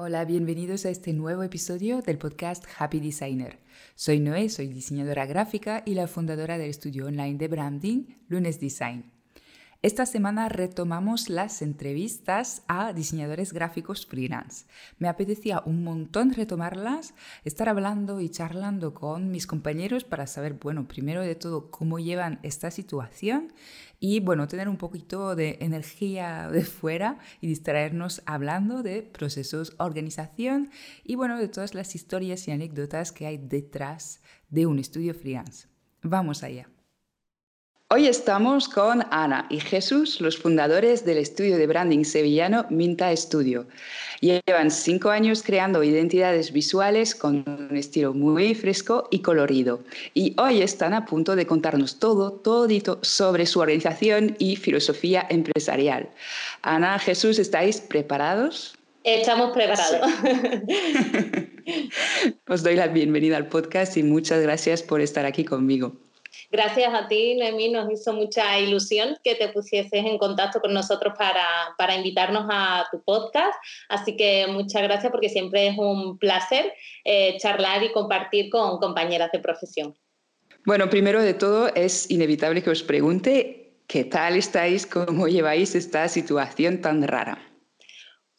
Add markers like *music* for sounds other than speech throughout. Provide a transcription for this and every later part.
Hola, bienvenidos a este nuevo episodio del podcast Happy Designer. Soy Noé, soy diseñadora gráfica y la fundadora del estudio online de branding Lunes Design. Esta semana retomamos las entrevistas a diseñadores gráficos freelance. Me apetecía un montón retomarlas, estar hablando y charlando con mis compañeros para saber, bueno, primero de todo cómo llevan esta situación y, bueno, tener un poquito de energía de fuera y distraernos hablando de procesos, organización y, bueno, de todas las historias y anécdotas que hay detrás de un estudio freelance. Vamos allá. Hoy estamos con Ana y Jesús, los fundadores del estudio de branding sevillano Minta Studio. Llevan cinco años creando identidades visuales con un estilo muy fresco y colorido. Y hoy están a punto de contarnos todo, todito sobre su organización y filosofía empresarial. Ana, Jesús, ¿estáis preparados? Estamos preparados. *laughs* Os doy la bienvenida al podcast y muchas gracias por estar aquí conmigo. Gracias a ti, Noemí, nos hizo mucha ilusión que te pusieses en contacto con nosotros para, para invitarnos a tu podcast. Así que muchas gracias porque siempre es un placer eh, charlar y compartir con compañeras de profesión. Bueno, primero de todo es inevitable que os pregunte qué tal estáis, cómo lleváis esta situación tan rara.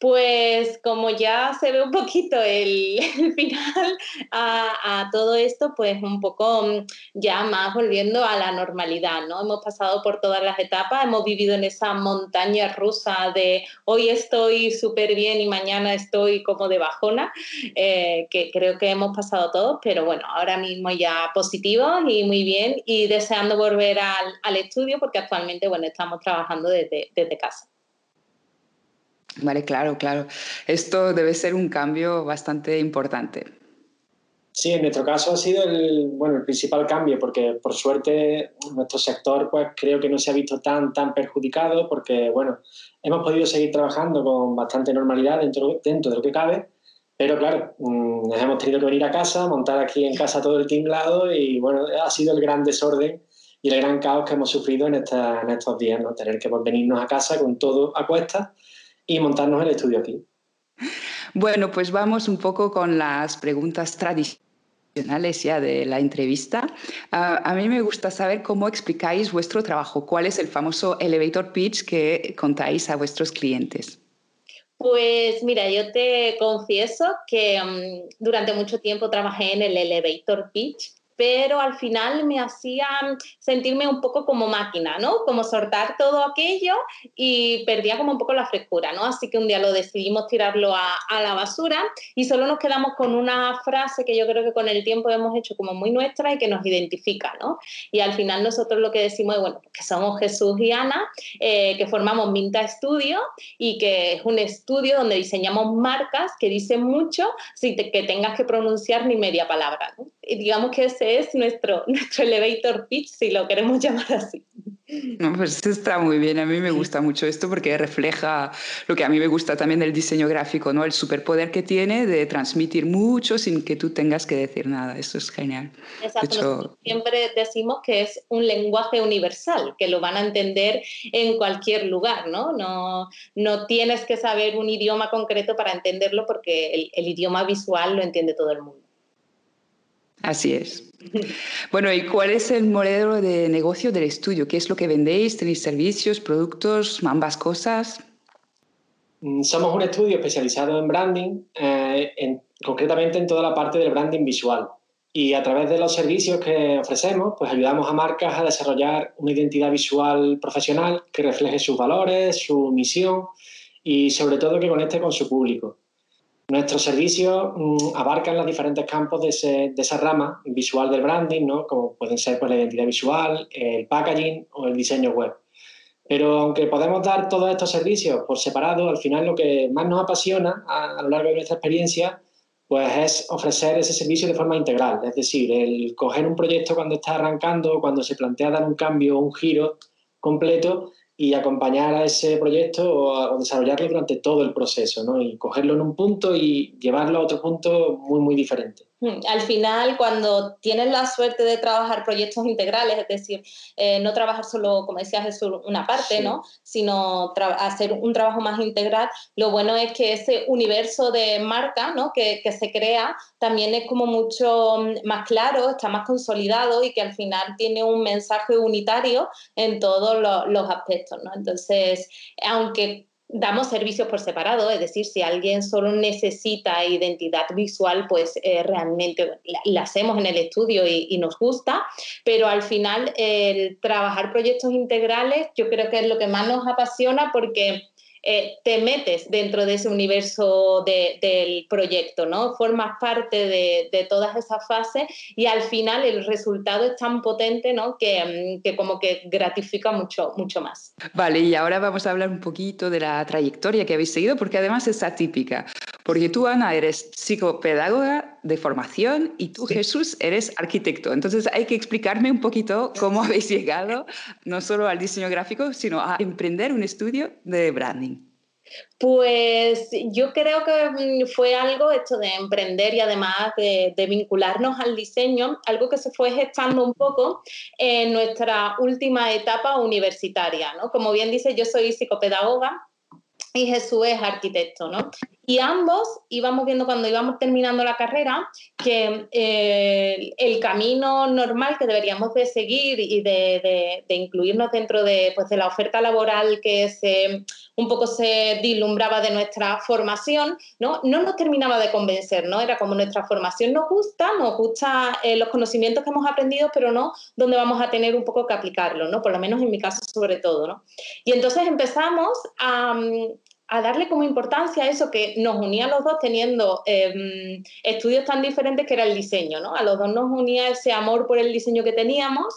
Pues como ya se ve un poquito el, *laughs* final a, todo esto, pues un poco mm, ya más volviendo a la normalidad, ¿no? Hemos pasado por todas las etapas, hemos vivido en esa montaña rusa de hoy estoy súper bien y mañana estoy como de bajona, eh, que creo que hemos pasado todos, pero bueno, ahora mismo ya positivos y muy bien y deseando volver al, al estudio porque actualmente, bueno, estamos trabajando desde, desde casa. Vale, claro, claro. Esto debe ser un cambio bastante importante. Sí, en nuestro caso ha sido el, bueno, el principal cambio, porque por suerte nuestro sector pues, creo que no se ha visto tan, tan perjudicado, porque bueno, hemos podido seguir trabajando con bastante normalidad dentro, dentro de lo que cabe, pero claro, mm, nos hemos tenido que venir a casa, montar aquí en casa todo el tinglado y bueno, ha sido el gran desorden y el gran caos que hemos sufrido en, en estos días, ¿no? tener que venirnos a casa con todo a cuestas y montarnos el estudio aquí. Bueno, pues vamos un poco con las preguntas tradicionales ya de la entrevista. a mí me gusta saber cómo explicáis vuestro trabajo, cuál es el famoso elevator pitch que contáis a vuestros clientes. Pues mira, yo te confieso que mm, durante mucho tiempo trabajé en el elevator pitch pero al final me hacía sentirme un poco como máquina, ¿no? Como soltar todo aquello y perdía como un poco la frescura, ¿no? Así que un día lo decidimos tirarlo a, la basura y solo nos quedamos con una frase que yo creo que con el tiempo hemos hecho como muy nuestra y que nos identifica, ¿no? Y al final nosotros lo que decimos es, bueno, que somos Jesús y Ana, eh, que formamos Minta Studio y que es un estudio donde diseñamos marcas que dicen mucho sin que tengas que pronunciar ni media palabra, ¿no? Digamos que ese es nuestro, *laughs* nuestro elevator pitch, si lo queremos *laughs* llamar así. No, pues está muy bien, a mí me gusta mucho esto porque refleja lo que a mí me gusta también del diseño gráfico, ¿no? El superpoder que tiene de transmitir mucho sin que tú tengas que decir nada, eso es genial. Exacto, siempre decimos que es un lenguaje universal, que lo van a entender en cualquier lugar, ¿no? No, no tienes que saber un idioma concreto para entenderlo porque el idioma visual lo entiende todo el mundo. Así es. Bueno, ¿y cuál es el modelo de negocio del estudio? ¿Qué es lo que vendéis? ¿Tenéis servicios, productos, ambas cosas? Mm, somos un estudio especializado en branding, eh, concretamente en toda la parte del branding visual. Y a través de los servicios que ofrecemos, pues ayudamos a marcas a desarrollar una identidad visual profesional que refleje sus valores, su misión y sobre todo que conecte con su público. Nuestros servicios mm, abarcan los diferentes campos de, esa rama visual del branding, ¿no? como pueden ser pues, la identidad visual, el packaging o el diseño web. Pero aunque podemos dar todos estos servicios por separado, al final lo que más nos apasiona a, lo largo de nuestra experiencia pues es ofrecer ese servicio de forma integral. Es decir, el coger un proyecto cuando está arrancando, cuando se plantea dar un cambio o un giro completo y acompañar a ese proyecto o, desarrollarlo durante todo el proceso, ¿no? Y cogerlo en un punto y llevarlo a otro punto muy, muy diferente. Hmm, al final, cuando tienes la suerte de trabajar proyectos integrales, es decir, eh, no trabajar solo, como decías, Jesús, una parte, ¿no? sino hacer un trabajo más integral, lo bueno es que ese universo de marca ¿no? que, se crea también es como mucho mm, más claro, está más consolidado y que al final tiene un mensaje unitario en todos los, los aspectos. ¿no? Entonces, aunque damos servicios por separado, es decir, si alguien solo necesita identidad visual, pues eh, realmente la, hacemos en el estudio y, nos gusta, pero al final el trabajar proyectos integrales yo creo que es lo que más nos apasiona porque eh, te metes dentro de ese universo del proyecto, ¿no? Formas parte de, todas esas fases y al final el resultado es tan potente, ¿no? Que, mm, que, como que gratifica mucho, mucho más. Vale, y ahora vamos a hablar un poquito de la trayectoria que habéis seguido, porque además es atípica. Porque tú, Ana, eres psicopedagoga de formación y tú, Jesús, eres arquitecto. Entonces hay que explicarme un poquito cómo *laughs* habéis llegado no solo al diseño gráfico, sino a emprender un estudio de branding. Pues yo creo que mm, fue algo esto de emprender y además de, vincularnos al diseño, algo que se fue gestando un poco en nuestra última etapa universitaria. ¿no? Como bien dice, yo soy psicopedagoga y Jesús es arquitecto, ¿no? Y ambos íbamos viendo cuando íbamos terminando la carrera que eh, el camino normal que deberíamos de seguir y de, incluirnos dentro de, pues, de, la oferta laboral que se, un poco se dislumbraba de nuestra formación, ¿no? no nos terminaba de convencer, ¿no? Era como nuestra formación nos gusta, nos gusta eh, los conocimientos que hemos aprendido, pero no donde vamos a tener un poco que aplicarlo, ¿no? Por lo menos en mi caso sobre todo, ¿no? Y entonces empezamos a a darle como importancia a eso que nos unía a los dos teniendo em, estudios tan diferentes que era el diseño, ¿no? A los dos nos unía ese amor por el diseño que teníamos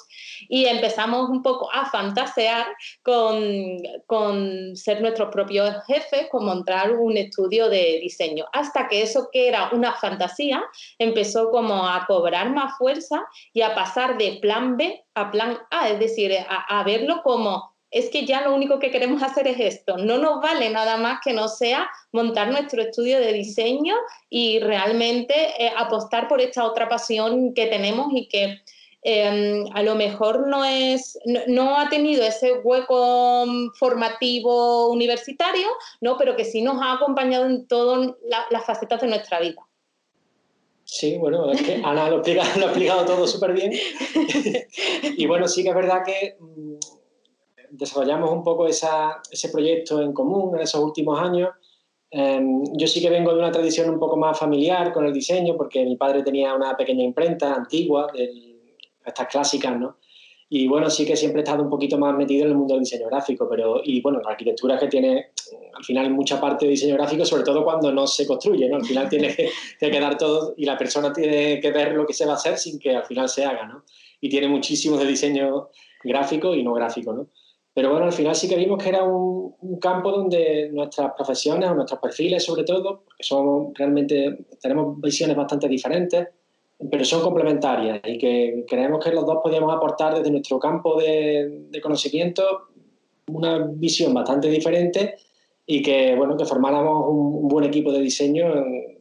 y empezamos un poco a fantasear con, con ser nuestros propios jefes, con montar un estudio de diseño, hasta que eso que era una fantasía empezó como a cobrar más fuerza y a pasar de plan B a plan A, es decir, a, a verlo como es que ya lo único que queremos hacer es esto. No nos vale nada más que no sea montar nuestro estudio de diseño y realmente eh, apostar por esta otra pasión que tenemos y que em, a lo mejor no, es, no, ha tenido ese hueco formativo universitario, ¿no? pero que sí nos ha acompañado en todas las facetas de nuestra vida. Sí, bueno, es que Ana lo, *laughs* lo ha explicado todo súper bien. *laughs* y bueno, sí que es verdad que mm, desarrollamos un poco ese proyecto en común en esos últimos años. Em, yo sí que vengo de una tradición un poco más familiar con el diseño, porque mi padre tenía una pequeña imprenta antigua, de estas clásicas, ¿no? Y bueno, sí que siempre he estado un poquito más metido en el mundo del diseño gráfico, pero, y bueno, la arquitectura que tiene al final mucha parte de diseño gráfico, sobre todo cuando no se construye, ¿no? Al final tiene que, *laughs* que quedar todo y la persona tiene que ver lo que se va a hacer sin que al final se haga, ¿no? Y tiene muchísimo de diseño gráfico y no gráfico, ¿no? Pero bueno, al final sí que vimos que era un, campo donde nuestras profesiones o nuestros perfiles, sobre todo, porque somos realmente, tenemos visiones bastante diferentes, pero son complementarias y que creemos que los dos podíamos aportar desde nuestro campo de, conocimiento una visión bastante diferente y que, bueno, que formáramos un, buen equipo de diseño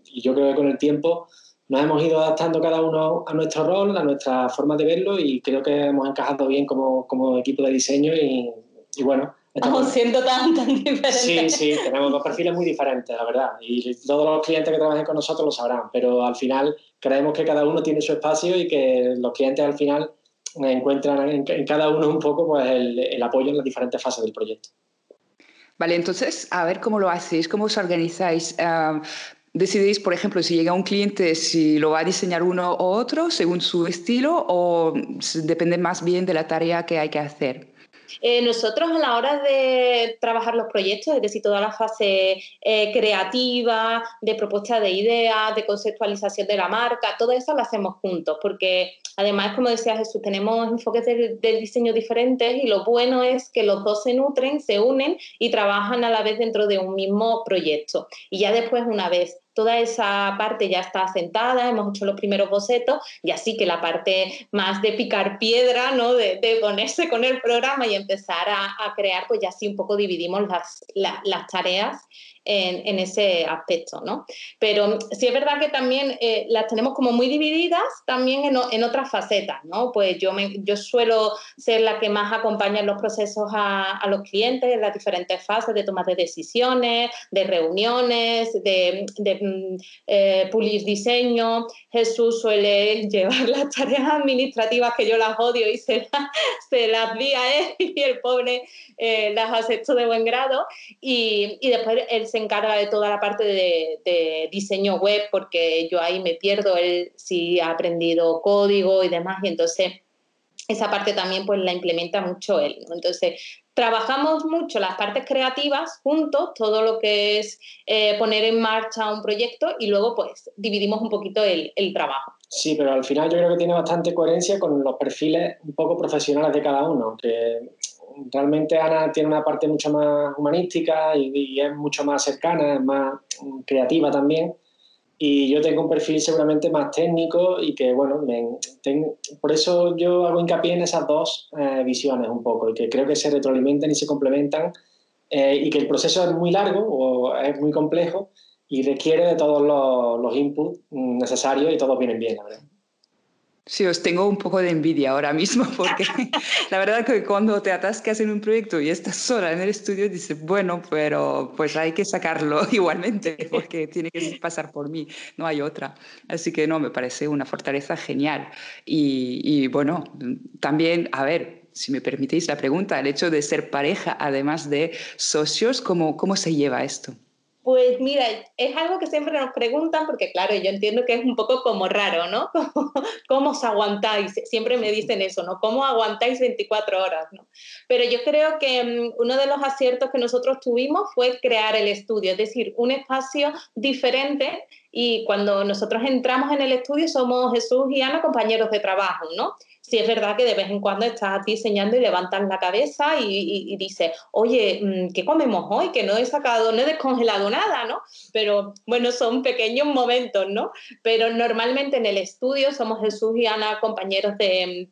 y yo creo que con el tiempo nos hemos ido adaptando cada uno a nuestro rol, a nuestra forma de verlo y creo que hemos encajado bien como, como equipo de diseño y, y bueno. Estamos siendo tan, tan diferentes. Sí, sí, tenemos dos perfiles muy diferentes, la verdad. Y todos los clientes que trabajen con nosotros lo sabrán, pero al final creemos que cada uno tiene su espacio y que los clientes al final encuentran en, cada uno un poco pues, el, el apoyo en las diferentes fases del proyecto. Vale, entonces, a ver cómo lo hacéis, cómo os organizáis. Ah, ¿Decidís, por ejemplo, si llega un cliente, si lo va a diseñar uno u otro según su estilo o depende más bien de la tarea que hay que hacer? Eh, nosotros a la hora de trabajar los proyectos, es decir, toda la fase eh, creativa, de propuesta de ideas, de conceptualización de la marca, todo eso lo hacemos juntos, porque además, como decía Jesús, tenemos enfoques de, diseño diferentes y lo bueno es que los dos se nutren, se unen y trabajan a la vez dentro de un mismo proyecto. Y ya después, una vez toda esa parte ya está asentada, hemos hecho los primeros bocetos y así que la parte más de picar piedra, ¿no? de, ponerse con el programa y empezar a, crear, pues ya sí un poco dividimos las, las tareas en, ese aspecto, ¿no? Pero sí es verdad que también eh, las tenemos como muy divididas también en, otras facetas, ¿no? Pues yo, me, yo suelo ser la que más acompaña en los procesos a, los clientes en las diferentes fases de toma de decisiones, de reuniones, de, de mm, eh, pulir diseño. Jesús suele *laughs* llevar las tareas administrativas que yo las odio y se, *laughs* se las di a él *laughs* y el pobre eh, las acepto de buen grado. Y, y después él se encarga de toda la parte de, diseño web, porque yo ahí me pierdo, él sí ha aprendido código y demás, y entonces esa parte también pues la implementa mucho él. Entonces, trabajamos mucho las partes creativas juntos, todo lo que es eh, poner en marcha un proyecto y luego pues dividimos un poquito el, el, trabajo. Sí, pero al final yo creo que tiene bastante coherencia con los perfiles un poco profesionales de cada uno, que realmente Ana tiene una parte mucho más humanística y, es mucho más cercana, es más creativa también. Y yo tengo un perfil seguramente más técnico y que, bueno, por eso yo hago hincapié en esas dos eh, visiones un poco y que creo que se retroalimentan y se complementan eh, y que el proceso es muy largo o es muy complejo y requiere de todos los, los inputs necesarios y todos vienen bien, la verdad. Sí, os tengo un poco de envidia ahora mismo *laughs* porque la verdad que cuando te atascas en un proyecto y estás sola en el estudio, dices, bueno, pero pues hay que sacarlo *laughs* igualmente porque tiene que pasar por mí, no hay otra. Así que no, me parece una fortaleza genial. Y, y bueno, también, a ver, si me permitís la pregunta, el hecho de ser pareja, además de socios, ¿cómo, cómo se lleva esto? Pues mira, es algo que siempre nos preguntan, porque claro, yo entiendo que es un poco como raro, ¿no? *laughs* ¿Cómo, os aguantáis? Siempre me dicen eso, ¿no? ¿Cómo aguantáis 24 horas? ¿no? Pero yo creo que mm, uno de los aciertos que nosotros tuvimos fue crear el estudio, es decir, un espacio diferente y cuando nosotros entramos en el estudio somos Jesús y Ana compañeros de trabajo, ¿no? Sí es verdad que de vez en cuando estás diseñando y levantas la cabeza y, dices, oye, mm, ¿qué comemos hoy? Que no he sacado, no he descongelado nada, ¿no? Pero bueno, son pequeños momentos, ¿no? Pero normalmente en el estudio somos Jesús y Ana compañeros de,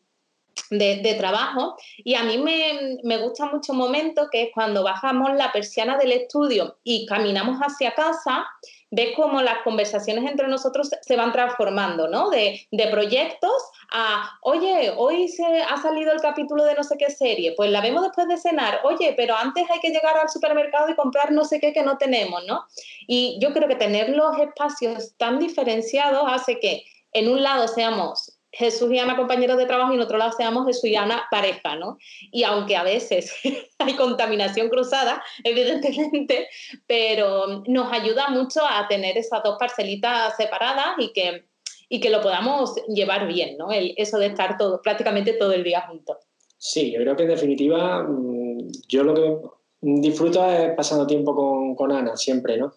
de, trabajo y a mí me, me, gusta mucho un momento que es cuando bajamos la persiana del estudio y caminamos hacia casa ves cómo las conversaciones entre nosotros se van transformando, ¿no? De, de, proyectos a, oye, hoy se ha salido el capítulo de no sé qué serie, pues la vemos después de cenar, oye, pero antes hay que llegar al supermercado y comprar no sé qué que no tenemos, ¿no? Y yo creo que tener los espacios tan diferenciados hace que en un lado seamos Jesús y Ana compañeros de trabajo y en otro lado seamos Jesús y Ana pareja, ¿no? Y aunque a veces *laughs* hay contaminación cruzada, evidentemente, pero nos ayuda mucho a tener esas dos parcelitas separadas y que, y que lo podamos llevar bien, ¿no? eso de estar todo, prácticamente todo el día juntos. Sí, yo creo que en definitiva mm, yo lo que disfruto es pasando tiempo con, con Ana, siempre, ¿no?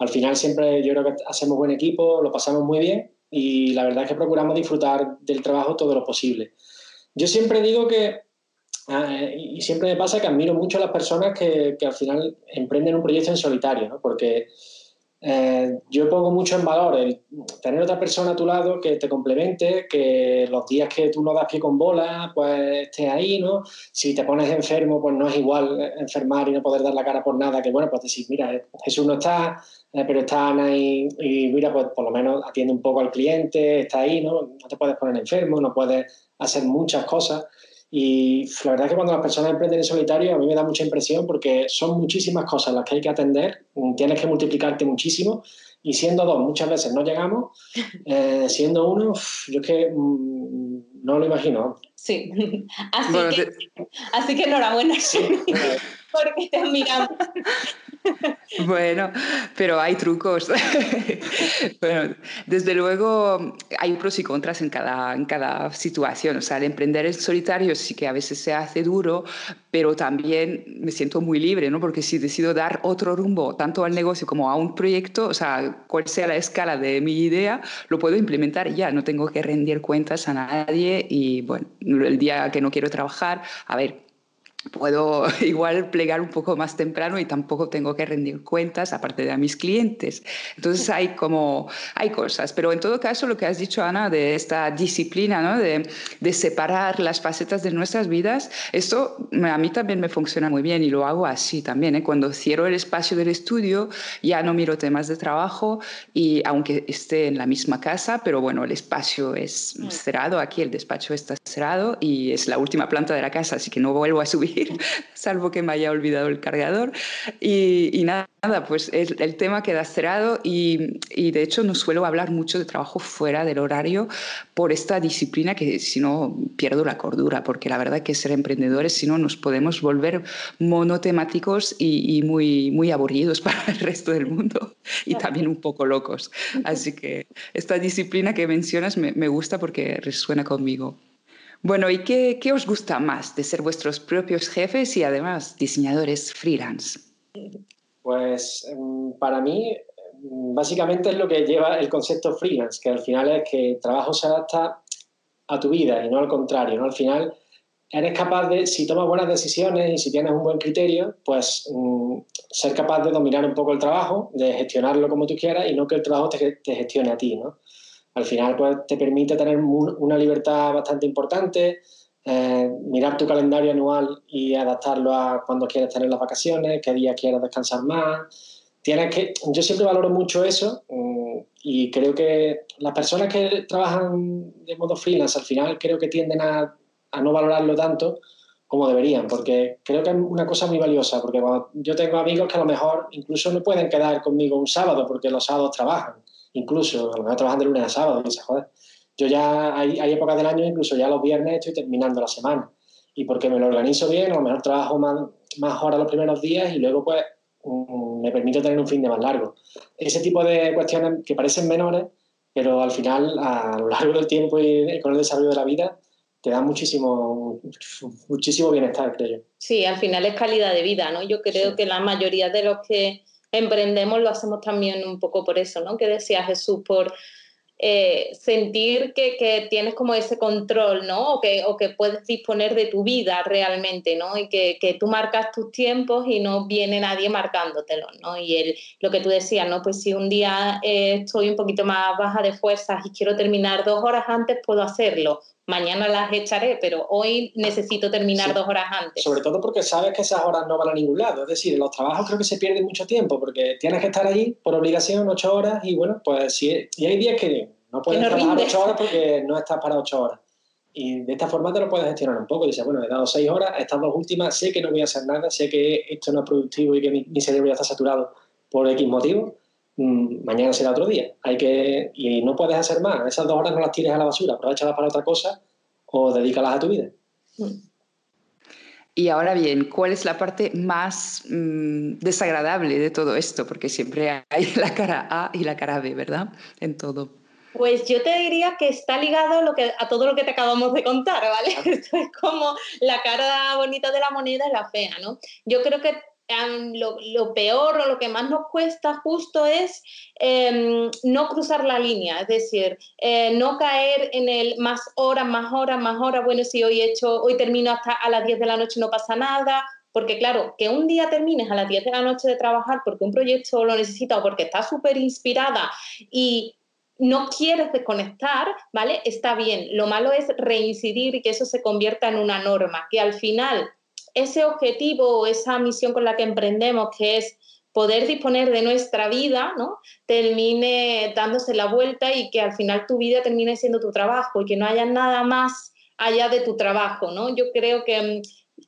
Al final siempre yo creo que hacemos buen equipo, lo pasamos muy bien y la verdad es que procuramos disfrutar del trabajo todo lo posible. Yo siempre digo que, ah, y siempre me pasa que admiro mucho a las personas que, que al final emprenden un proyecto en solitario, ¿no? porque eh, yo pongo mucho en valor el tener otra persona a tu lado que te complemente, que los días que tú no das pie con bola, pues estés ahí, ¿no? Si te pones enfermo, pues no es igual enfermar y no poder dar la cara por nada, que bueno, pues decir, mira, Jesús no está, eh, pero está Ana y, mira, pues por lo menos atiende un poco al cliente, está ahí, ¿no? No te puedes poner enfermo, no puedes hacer muchas cosas. Y la verdad es que cuando las personas emprenden en solitario a mí me da mucha impresión porque son muchísimas cosas las que hay que atender, tienes que multiplicarte muchísimo y siendo dos muchas veces no llegamos, *laughs* eh, siendo uno, yo es que mm, no lo imagino. Sí, *laughs* así, que, así que enhorabuena. Sí. *laughs* porque te admiramos. *laughs* Bueno, pero hay trucos. *laughs* bueno, desde luego hay pros y contras en cada, en cada situación. O sea, el emprender en solitario sí que a veces se hace duro, pero también me siento muy libre, ¿no? Porque si decido dar otro rumbo, tanto al negocio como a un proyecto, o sea, cual sea la escala de mi idea, lo puedo implementar ya. No tengo que rendir cuentas a nadie y, bueno, el día que no quiero trabajar, a ver, puedo *laughs* igual plegar un poco más temprano y tampoco tengo que rendir cuentas aparte de a mis clientes. Entonces hay como, hay cosas, pero en todo caso lo que has dicho Ana de esta disciplina, ¿no? de, de separar las facetas de nuestras vidas, esto a mí también me funciona muy bien y lo hago así también. ¿eh? Cuando cierro el espacio del estudio ya no miro temas de trabajo y aunque esté en la misma casa, pero bueno, el espacio es mm. cerrado, aquí el despacho está cerrado y es la última planta de la casa, así que no vuelvo a subir, salvo que me haya olvidado el cargador. Y, y nada, pues el, el, tema queda cerrado y, y, de hecho no suelo hablar mucho de trabajo fuera del horario por esta disciplina que si no pierdo la cordura, porque la verdad que ser emprendedores si no nos podemos volver monotemáticos y, y muy, muy aburridos *laughs* para el resto del mundo y también un poco locos. *laughs* Así que esta disciplina que mencionas me, me gusta porque resuena conmigo. Bueno, ¿y qué, os gusta más de ser vuestros propios jefes y además diseñadores freelance? Pues em, para mí, em, básicamente es lo que lleva el concepto freelance, que al final es que el trabajo se adapta a tu vida y no al contrario, ¿no? Al final eres capaz de, si tomas buenas decisiones y si tienes un buen criterio, pues mm, ser capaz de dominar un poco el trabajo, de gestionarlo como tú quieras y no que el trabajo te, te gestione a ti, ¿no? Al final, pues te permite tener una libertad bastante importante, eh, mirar tu calendario anual y adaptarlo a cuando quieres tener las vacaciones, qué día quieres descansar más. Tienes que, yo siempre valoro mucho eso mm, y creo que las personas que trabajan de modo freelance al final creo que tienden a, a no valorarlo tanto como deberían, porque creo que es una cosa muy valiosa, porque yo tengo amigos que a lo mejor incluso no pueden quedar conmigo un sábado porque los sábados trabajan, incluso a lo mejor trabajan de lunes a sábado y dice, joder, yo ya hay, hay, épocas del año, incluso ya los viernes estoy terminando la semana. Y porque me lo organizo bien, a lo mejor trabajo más, más horas los primeros días y luego pues um, me permito tener un fin de más largo. Ese tipo de cuestiones que parecen menores, pero al final, a lo largo del tiempo y con el desarrollo de la vida, te dan muchísimo, muchísimo bienestar, creo yo. Sí, al final es calidad de vida, ¿no? Yo creo sí. que la mayoría de los que emprendemos lo hacemos también un poco por eso, ¿no? Que decía Jesús, por eh, sentir que, que, tienes como ese control, ¿no? O que, o que puedes disponer de tu vida realmente, ¿no? Y que, que tú marcas tus tiempos y no viene nadie marcándotelo, ¿no? Y el, lo que tú decías, ¿no? Pues si un día eh, estoy un poquito más baja de fuerzas y quiero terminar dos horas antes, puedo hacerlo. Mañana las echaré, pero hoy necesito terminar sí. dos horas antes. Sobre todo porque sabes que esas horas no van a ningún lado. Es decir, en los trabajos creo que se pierde mucho tiempo porque tienes que estar allí por obligación ocho horas y bueno, pues sí, y hay días que no puedes no trabajar ocho horas porque no estás para ocho horas. Y de esta forma te lo puedes gestionar un poco. Dices, bueno, he dado seis horas, estas dos últimas sé que no voy a hacer nada, sé que esto no es productivo y que mi, mi cerebro ya está saturado por X motivo mañana será otro día. Hay que, y no puedes hacer más. Esas dos horas no las tires a la basura, aprovechalas para otra cosa o dedícalas a tu vida. Y ahora bien, ¿cuál es la parte más mmm, desagradable de todo esto? Porque siempre hay *laughs* la cara A y la cara B, ¿verdad? En todo. Pues yo te diría que está ligado lo que, a todo lo que te acabamos de contar, ¿vale? *laughs* Esto es como la cara bonita de la moneda y la fea, ¿no? Yo creo que lo, peor o lo que más nos cuesta justo es eh, no cruzar la línea, es decir, eh, no caer en el más horas, más horas, más horas, bueno, si hoy, he hecho, hoy termino hasta a las 10 de la noche no pasa nada, porque claro, que un día termines a las 10 de la noche de trabajar porque un proyecto lo necesita o porque estás súper inspirada y no quieres desconectar, ¿vale? Está bien. Lo malo es reincidir y que eso se convierta en una norma, que al final ese objetivo o esa misión con la que emprendemos, que es poder disponer de nuestra vida, ¿no? termine dándose la vuelta y que al final tu vida termine siendo tu trabajo y que no haya nada más allá de tu trabajo. ¿no? Yo creo que mm,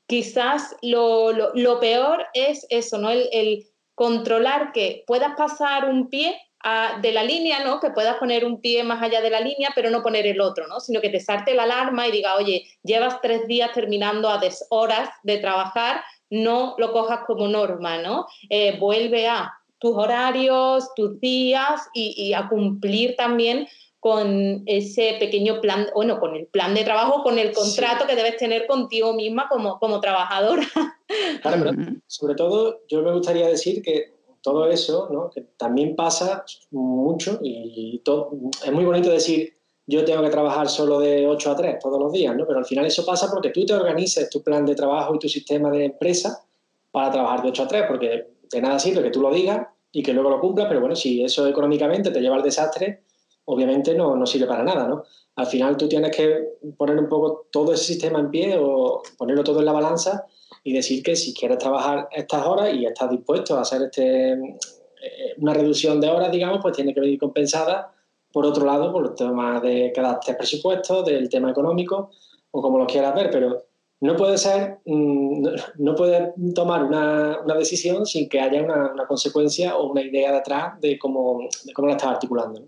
quizás lo, lo, lo peor es eso, ¿no? el, el controlar que puedas pasar un pie a, de la línea, ¿no? Que puedas poner un pie más allá de la línea, pero no poner el otro, ¿no? Sino que te salte la alarma y diga, oye, llevas tres días terminando a deshoras de trabajar, no lo cojas como norma, ¿no? Eh, vuelve a tus horarios, tus días y, y, a cumplir también con ese pequeño plan, bueno, con el plan de trabajo, con el contrato sí. que debes tener contigo misma como, como trabajadora. Claro, pero sobre todo yo me gustaría decir que todo eso, ¿no? que también pasa mucho y todo, es muy bonito decir yo tengo que trabajar solo de 8 a 3 todos los días, ¿no? Pero al final eso pasa porque tú te organices tu plan de trabajo y tu sistema de empresa para trabajar de 8 a 3, porque de nada sirve que tú lo digas y que luego lo cumplas, pero bueno, si eso económicamente te lleva al desastre, obviamente no, no sirve para nada, ¿no? Al final tú tienes que poner un poco todo ese sistema en pie o ponerlo todo en la balanza y decir que si quieres trabajar estas horas y estás dispuesto a hacer este, eh, una reducción de horas, digamos, pues tiene que venir compensada por otro lado, por el tema de cada presupuesto, del tema económico o como lo quieras ver, pero no puede ser, mm, no puede tomar una, decisión sin que haya una, consecuencia o una idea detrás de cómo, de cómo la estás articulando.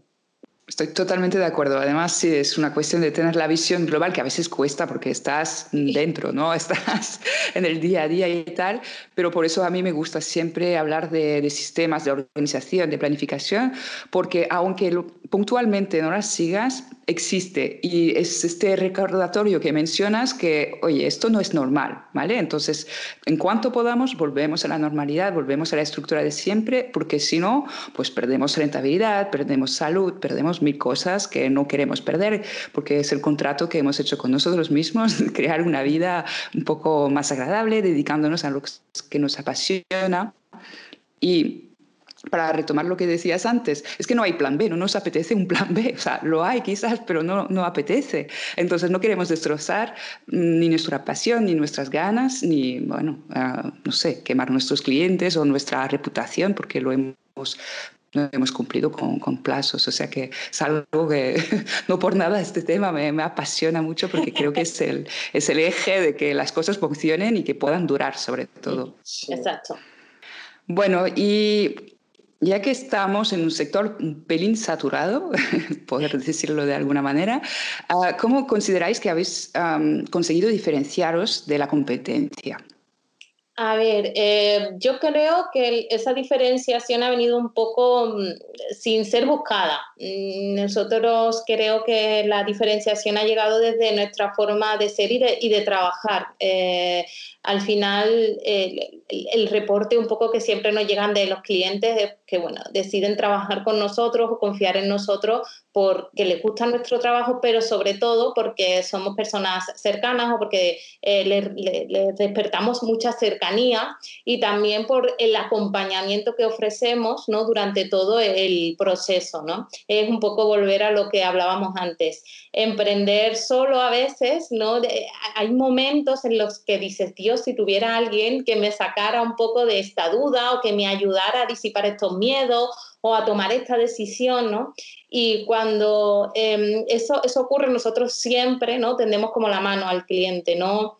Estoy totalmente de acuerdo. Además, sí, es una cuestión de tener la visión global que a veces cuesta porque estás dentro, ¿no? *laughs* Estás en el día a día y tal, pero por eso a mí me gusta siempre hablar de, sistemas de organización, de planificación, porque aunque puntualmente no las sigas, existe y es este recordatorio que mencionas que, oye, esto no es normal, ¿vale? Entonces, en cuanto podamos, volvemos a la normalidad, volvemos a la estructura de siempre, porque si no, pues perdemos rentabilidad, perdemos salud, perdemos mil cosas que no queremos perder, porque es el contrato que hemos hecho con nosotros mismos, *laughs* crear una vida un poco más agradable, dedicándonos a lo que nos apasiona. Y para retomar lo que decías antes, es que no hay plan B, no nos apetece un plan B, *laughs* o sea, lo hay quizás, pero no, no apetece. Entonces no queremos destrozar ni nuestra pasión, ni nuestras ganas, ni, bueno, ah, no sé, quemar nuestros clientes o nuestra reputación, porque lo hemos no hemos cumplido con, con, plazos. O sea que es algo que *laughs* no por nada este tema me, me, apasiona mucho porque creo que es el, es el eje de que las cosas funcionen y que puedan durar sobre todo. Exacto. Bueno, y ya que estamos en un sector un pelín saturado, *laughs* poder decirlo de alguna manera, ah, ¿cómo consideráis que habéis conseguido diferenciaros de la competencia? A ver, eh, yo creo que esa diferenciación ha venido un poco mm, sin ser buscada. Mm, nosotros creo que la diferenciación ha llegado desde nuestra forma de ser y de, y de trabajar. Eh, al final el, reporte un poco que siempre nos llegan de los clientes es que bueno, deciden trabajar con nosotros o confiar en nosotros porque les gusta nuestro trabajo, pero sobre todo porque somos personas cercanas o porque eh, les, despertamos mucha cercanía y también por el acompañamiento que ofrecemos ¿no? durante todo el proceso. ¿no? Es un poco volver a lo que hablábamos antes. Emprender solo a veces, ¿no? hay momentos en los que dices, Dios, si tuviera alguien que me sacara un poco de esta duda o que me ayudara a disipar estos miedos o a tomar esta decisión, ¿no? Y cuando em, eso, eso ocurre, nosotros siempre, ¿no? Tendemos como la mano al cliente, ¿no?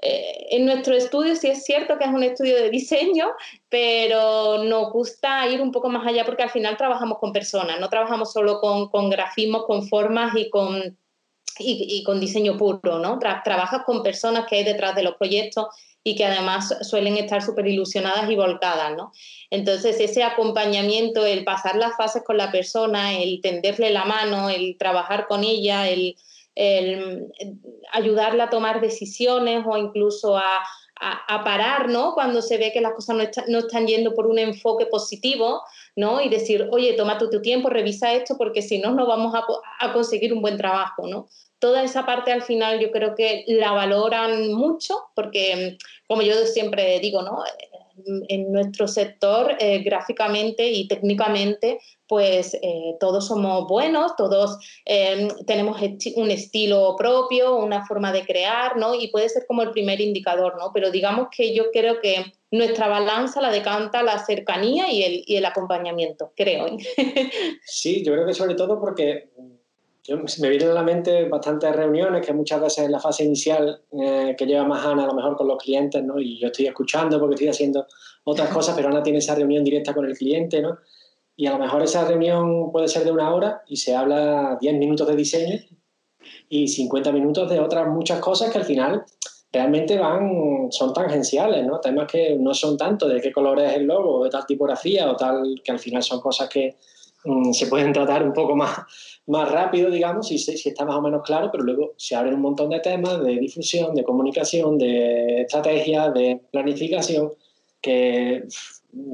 Eh, en nuestro estudio sí es cierto que es un estudio de diseño, pero nos gusta ir un poco más allá porque al final trabajamos con personas, no trabajamos solo con, con grafismos, con formas y con y, con diseño puro, ¿no? trabajas con personas que hay detrás de los proyectos y que además suelen estar súper ilusionadas y volcadas, ¿no? Entonces, ese acompañamiento, el pasar las fases con la persona, el tenderle la mano, el trabajar con ella, el, ayudarla a tomar decisiones o incluso a, parar, ¿no? Cuando se ve que las cosas no, están yendo por un enfoque positivo, ¿no? Y decir, oye, toma tu, tiempo, revisa esto, porque si no, no vamos a, a, conseguir un buen trabajo, ¿no? Toda esa parte al final yo creo que la valoran mucho porque, como yo siempre digo, ¿no? en nuestro sector, eh, gráficamente y técnicamente, pues eh, todos somos buenos, todos eh, tenemos un estilo propio, una forma de crear, ¿no? Y puede ser como el primer indicador, ¿no? Pero digamos que yo creo que nuestra balanza la decanta la cercanía y el, y el acompañamiento, creo. Sí, yo creo que sobre todo porque me vienen a la mente bastantes reuniones que muchas veces en la fase inicial eh, que lleva más Ana a lo mejor con los clientes, ¿no? Y yo estoy escuchando porque estoy haciendo otras cosas, pero Ana tiene esa reunión directa con el cliente, ¿no? Y a lo mejor esa reunión puede ser de una hora y se habla 10 minutos de diseño y 50 minutos de otras muchas cosas que al final realmente van, son tangenciales, ¿no? Temas que no son tanto de qué color es el logo, de tal tipografía o tal, que al final son cosas que se pueden tratar un poco más más rápido, digamos, si, si está más o menos claro, pero luego se abren un montón de temas de difusión, de comunicación, de estrategia, de planificación, que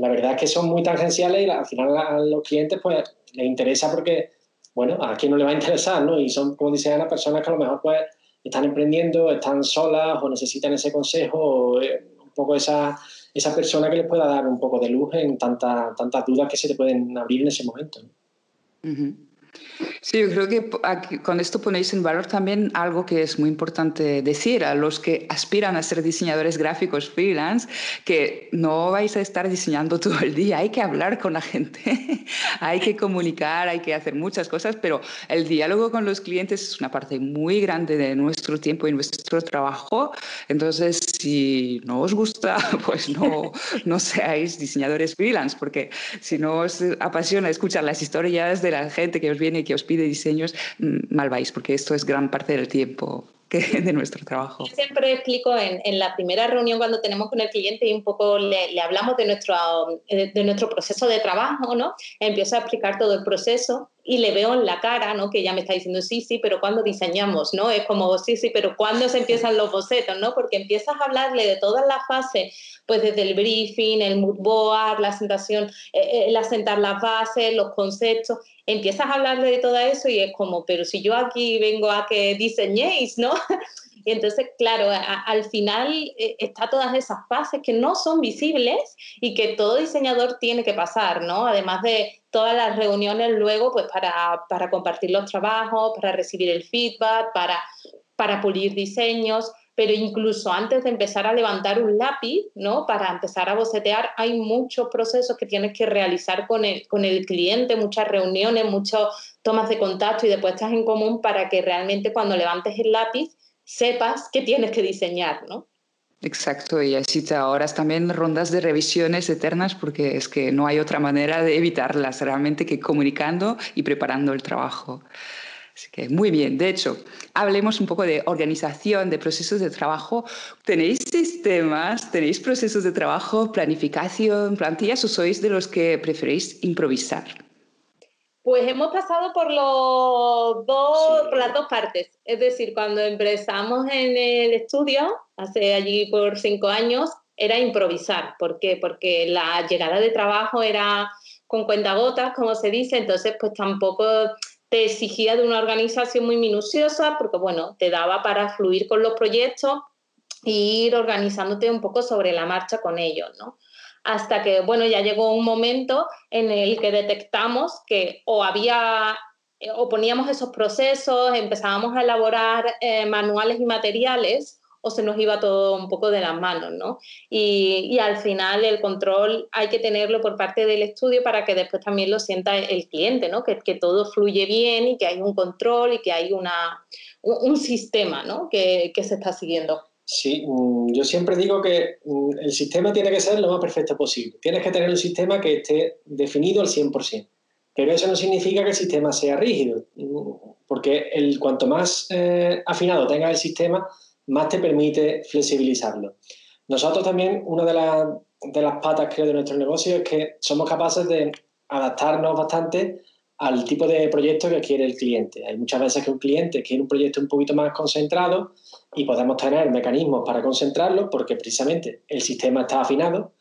la verdad es que son muy tangenciales y al final a los clientes pues les interesa porque bueno, a quién no le va a interesar, ¿no? Y son, como dice Ana, personas que a lo mejor pues están emprendiendo, están solas o necesitan ese consejo o eh, un poco esa, esa persona que les pueda dar un poco de luz en tantas tantas dudas que se te pueden abrir en ese momento. Sí, yo creo que con esto ponéis en valor también algo que es muy importante decir a los que aspiran a ser diseñadores gráficos freelance, que no vais a estar diseñando todo el día, hay que hablar con la gente, *laughs* hay que comunicar, hay que hacer muchas cosas, pero el diálogo con los clientes es una parte muy grande de nuestro tiempo y nuestro trabajo. Entonces, si no os gusta, *laughs* pues no, no seáis diseñadores freelance, porque si no os apasiona escuchar las historias de la gente que os viene que os pide diseños, mm, mal vais, porque esto es gran parte del tiempo que, *laughs* de nuestro trabajo. Yo siempre explico en, la primera reunión cuando tenemos con el cliente y un poco le, le hablamos de nuestro, de, nuestro proceso de trabajo, ¿no? Empiezo a explicar todo el proceso y le veo en la cara, ¿no? Que ella me está diciendo, sí, sí, pero ¿cuándo diseñamos, no? Es como, sí, sí, pero ¿cuándo se empiezan los bocetos, no? Porque empiezas a hablarle de todas las fases, pues desde el briefing, el mood board, la sentación, eh, el asentar las bases, los conceptos, empiezas a hablarle de todo eso y es como, pero si yo aquí vengo a que diseñéis, ¿no? Entonces, claro, al final eh, está todas esas fases que no son visibles y que todo diseñador tiene que pasar, ¿no? Además de todas las reuniones luego, pues para, para compartir los trabajos, para recibir el feedback, para, para pulir diseños pero incluso antes de empezar a levantar un lápiz, ¿no? Para empezar a bocetear, hay muchos procesos que tienes que realizar con el, con el cliente, muchas reuniones, muchas tomas de contacto y de puestas en común para que realmente cuando levantes el lápiz sepas que tienes que diseñar, ¿no? Exacto, y así te ahorras también rondas de revisiones eternas porque es que no hay otra manera de evitarlas realmente que comunicando y preparando el trabajo. Así que muy bien. De hecho, hablemos un poco de organización, de procesos de trabajo. ¿Tenéis sistemas, tenéis procesos de trabajo, planificación, plantillas o sois de los que preferéis improvisar? Pues hemos pasado por, los dos, por las dos partes. Es decir, cuando empezamos en el estudio, hace allí por cinco años, era improvisar. ¿Por qué? Porque la llegada de trabajo era con cuentagotas, como se dice, entonces pues tampoco te exigía de una organización muy minuciosa porque, bueno, te daba para fluir con los proyectos e ir organizándote un poco sobre la marcha con ellos, ¿no? Hasta que, bueno, ya llegó un momento en el que detectamos que o había o poníamos esos procesos, empezábamos a elaborar eh, manuales y materiales o se nos iba todo un poco de las manos, ¿no? Y, y, al final el control hay que tenerlo por parte del estudio para que después también lo sienta el cliente, ¿no? Que, que todo fluye bien y que hay un control y que hay una, un, sistema, ¿no? Que, que se está siguiendo. Sí, mm, yo siempre digo que mm, el sistema tiene que ser lo más perfecto posible. Tienes que tener un sistema que esté definido al 100%. Pero eso no significa que el sistema sea rígido, mm, porque el, cuanto más eh, afinado tenga el sistema, más te permite flexibilizarlo. Nosotros también, una de, de las patas, creo, de nuestro negocio es que somos capaces de adaptarnos bastante al tipo de proyecto que quiere el cliente. Hay muchas veces que un cliente quiere un proyecto un poquito más concentrado y podemos tener mecanismos para concentrarlo porque precisamente el sistema está afinado,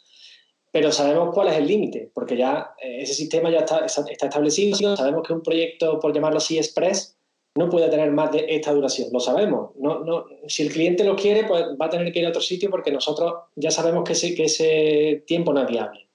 pero sabemos cuál es el límite, porque ya eh, ese sistema ya está, está establecido, sabemos que un proyecto, por llamarlo así, express, no puede tener más de esta duración, lo sabemos. No, no, si el cliente lo quiere, pues va a tener que ir a otro sitio porque nosotros ya sabemos que ese, que ese tiempo no es viable.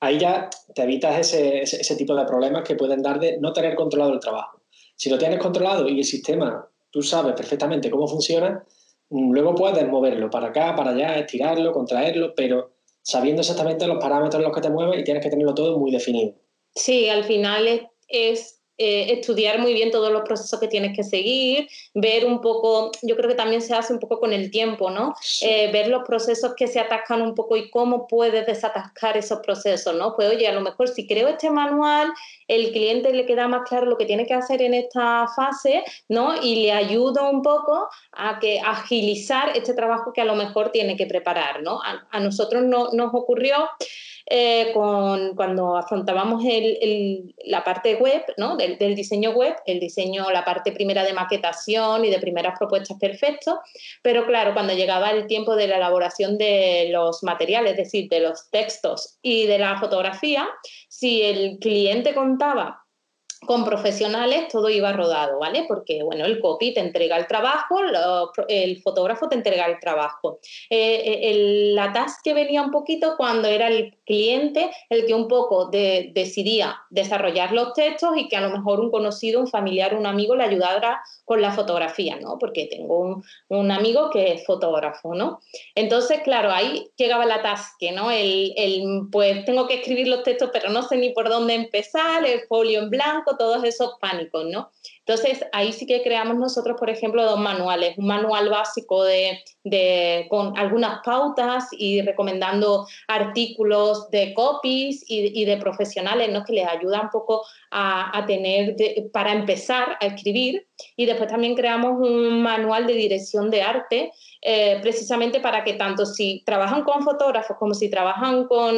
Ahí ya te evitas ese, ese, tipo de problemas que pueden dar de no tener controlado el trabajo. Si lo tienes controlado y el sistema, tú sabes perfectamente cómo funciona, mm, luego puedes moverlo para acá, para allá, estirarlo, contraerlo, pero sabiendo exactamente los parámetros en los que te mueves y tienes que tenerlo todo muy definido. Sí, al final es eh, estudiar muy bien todos los procesos que tienes que seguir, ver un poco, yo creo que también se hace un poco con el tiempo, ¿no? Eh, ver los procesos que se atascan un poco y cómo puedes desatascar esos procesos, ¿no? Pues oye, a lo mejor si creo este manual, el cliente le queda más claro lo que tiene que hacer en esta fase, ¿no? Y le ayudo un poco a que agilizar este trabajo que a lo mejor tiene que preparar, ¿no? A, nosotros no, nos ocurrió eh, con, cuando afrontábamos la parte web, ¿no? del, diseño web, el diseño, la parte primera de maquetación y de primeras propuestas perfecto, pero claro, cuando llegaba el tiempo de la elaboración de los materiales, es decir, de los textos y de la fotografía, si el cliente contaba con profesionales todo iba rodado, ¿vale? Porque, bueno, el copy te entrega el trabajo, el fotógrafo te entrega el trabajo. Eh, eh, el, la task que venía un poquito cuando era el cliente el que un poco decidía desarrollar los textos y que a lo mejor un conocido, un familiar, un amigo le ayudara con la fotografía, ¿no? Porque tengo un, un amigo que es fotógrafo, ¿no? Entonces, claro, ahí llegaba la task, ¿no? El, el, pues tengo que escribir los textos, pero no sé ni por dónde empezar, el folio en blanco, todos esos pánicos, ¿no? Entonces, ahí sí que creamos nosotros, por ejemplo, dos manuales. Un manual básico de, con algunas pautas y recomendando artículos de copies y, de profesionales, ¿no? Que les ayuda un poco a, a tener, para empezar a escribir. Y después también creamos un manual de dirección de arte eh, precisamente para que tanto si trabajan con fotógrafos como si trabajan con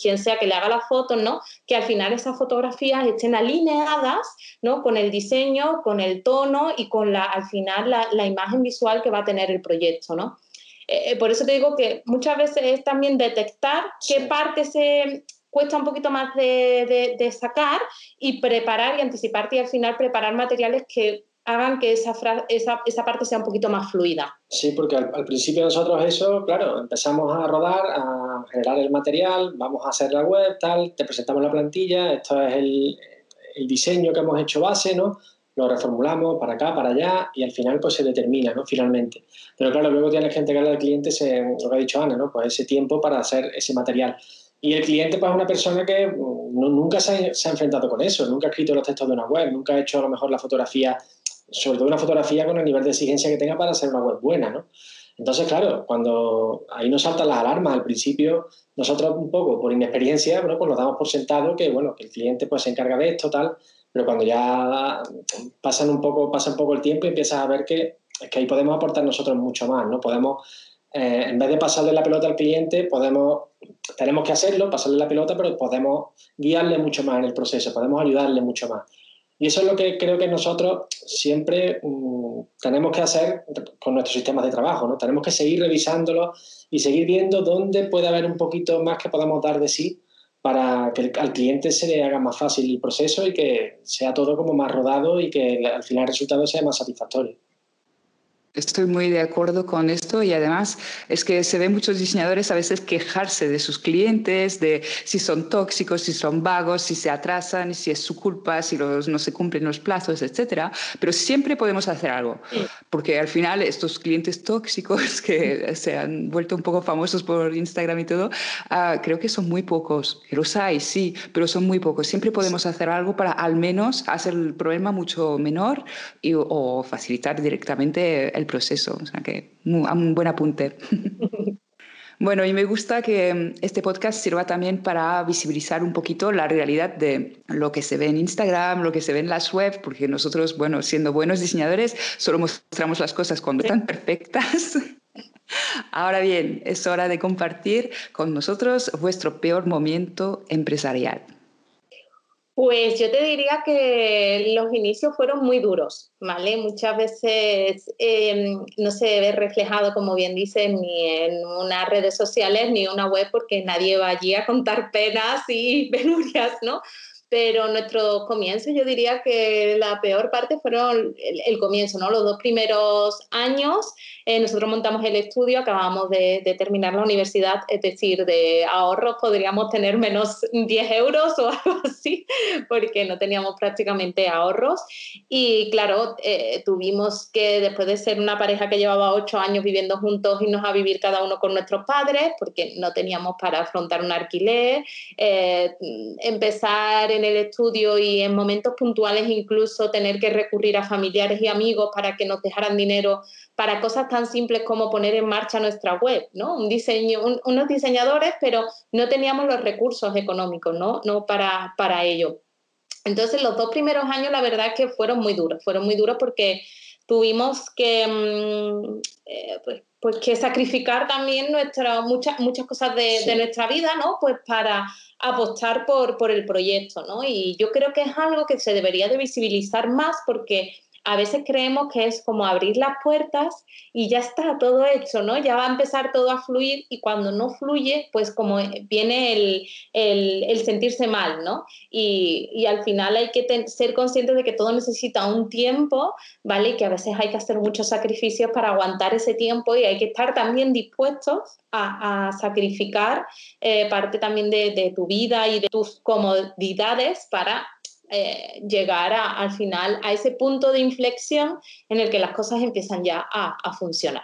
quien sea que le haga las fotos, ¿no? que al final esas fotografías estén alineadas ¿no? con el diseño, con el tono y con la, al final la, la imagen visual que va a tener el proyecto. ¿no? Eh, eh por eso te digo que muchas veces es también detectar qué parte se cuesta un poquito más de, de, de, sacar y preparar y anticiparte y al final preparar materiales que hagan que esa, esa, esa, parte sea un poquito más fluida. Sí, porque al, al, principio nosotros eso, claro, empezamos a rodar, a generar el material, vamos a hacer la web, tal, te presentamos la plantilla, esto es el, el diseño que hemos hecho base, ¿no? Lo reformulamos para acá, para allá y al final pues se determina, ¿no? Finalmente. Pero claro, luego tiene gente que al cliente, se, lo que ha dicho Ana, ¿no? Pues ese tiempo para hacer ese material. Y el cliente pues es una persona que no, nunca se ha, se ha enfrentado con eso, nunca ha escrito los textos de una web, nunca ha hecho a lo mejor la fotografía sobre todo una fotografía con el nivel de exigencia que tenga para hacer una web buena, ¿no? Entonces, claro, cuando ahí nos saltan las alarmas al principio, nosotros un poco por inexperiencia, bueno, pues nos damos por sentado que, bueno, que el cliente pues se encarga de esto, tal, pero cuando ya pasan un poco, pasa un poco el tiempo y empiezas a ver que, que ahí podemos aportar nosotros mucho más, ¿no? Podemos, eh, en vez de pasarle la pelota al cliente, podemos, tenemos que hacerlo, pasarle la pelota, pero podemos guiarle mucho más en el proceso, podemos ayudarle mucho más. Y eso es lo que creo que nosotros siempre mmm, tenemos que hacer con nuestros sistemas de trabajo, ¿no? Tenemos que seguir revisándolo y seguir viendo dónde puede haber un poquito más que podamos dar de sí para que al cliente se le haga más fácil el proceso y que sea todo como más rodado y que al final el resultado sea más satisfactorio. Estoy muy de acuerdo con esto y además es que se ven muchos diseñadores a veces quejarse de sus clientes, de si son tóxicos, si son vagos, si se atrasan, si es su culpa, si los, no se cumplen los plazos, etcétera. Pero siempre podemos hacer algo, porque al final estos clientes tóxicos *laughs* que se han vuelto un poco famosos por Instagram y todo, uh, creo que son muy pocos. Los hay, sí, pero son muy pocos. Siempre podemos hacer algo para al menos hacer el problema mucho menor y, o facilitar directamente el proceso. O sea que un buen apunte. *laughs* Bueno, y me gusta que este podcast sirva también para visibilizar un poquito la realidad de lo que se ve en Instagram, lo que se ve en las webs, porque nosotros, bueno, siendo buenos diseñadores, solo mostramos las cosas cuando están perfectas. *laughs* Ahora bien, es hora de compartir con nosotros vuestro peor momento empresarial. Pues yo te diría que los inicios fueron muy duros, ¿vale? Muchas veces eh, no se ve reflejado, como bien dices, ni en unas redes sociales ni en una web porque nadie va allí a contar penas y *laughs* penurias, ¿no? Pero nuestro comienzo, yo diría que la peor parte fueron el, el comienzo, ¿no? Los dos primeros años eh, nosotros montamos el estudio, acabamos de, de, terminar la universidad, es decir, de ahorros podríamos tener menos *laughs* 10 euros o *laughs* algo así, porque no teníamos prácticamente ahorros. Y claro, eh, tuvimos que, después de ser una pareja que llevaba 8 años viviendo juntos, irnos a vivir cada uno con nuestros padres, porque no teníamos para afrontar un alquiler, eh, empezar en el estudio y en momentos puntuales incluso tener que recurrir a familiares y amigos para que nos dejaran dinero para cosas tan simples como poner en marcha nuestra web, ¿no? Un diseño, un, unos diseñadores, pero no teníamos los recursos económicos, ¿no? No para, para ello. Entonces, los dos primeros años, la verdad es que fueron muy duros, fueron muy duros porque tuvimos que, mmm, eh, pues, pues, que sacrificar también nuestra, muchas, muchas cosas de, sí. de, nuestra vida, ¿no? Pues para apostar por, por el proyecto, ¿no? Y yo creo que es algo que se debería de visibilizar más porque a veces creemos que es como abrir las puertas y ya está todo hecho, ¿no? Ya va a empezar todo a fluir y cuando no fluye, pues como viene el, el, sentirse mal, ¿no? Y, y, al final hay que ser conscientes de que todo necesita un tiempo, ¿vale? Y que a veces hay que hacer muchos sacrificios para aguantar ese tiempo y hay que estar también dispuestos a, sacrificar eh, parte también de, de tu vida y de tus comodidades para eh, llegar al final a ese punto de inflexión en el que las cosas empiezan ya a, funcionar.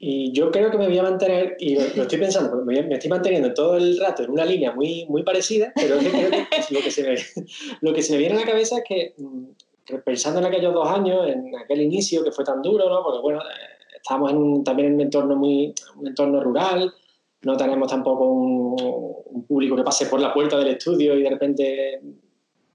Y yo creo que me voy a mantener, y lo, estoy pensando, me, estoy manteniendo todo el rato en una línea muy, muy parecida, pero es que lo, que se me, *laughs* lo que se me viene a la cabeza es que, mm, pensando en aquellos dos años, en aquel inicio que fue tan duro, ¿no? porque bueno, eh, estábamos en también en un entorno, muy, un entorno rural, no tenemos tampoco un, un, público que pase por la puerta del estudio y de repente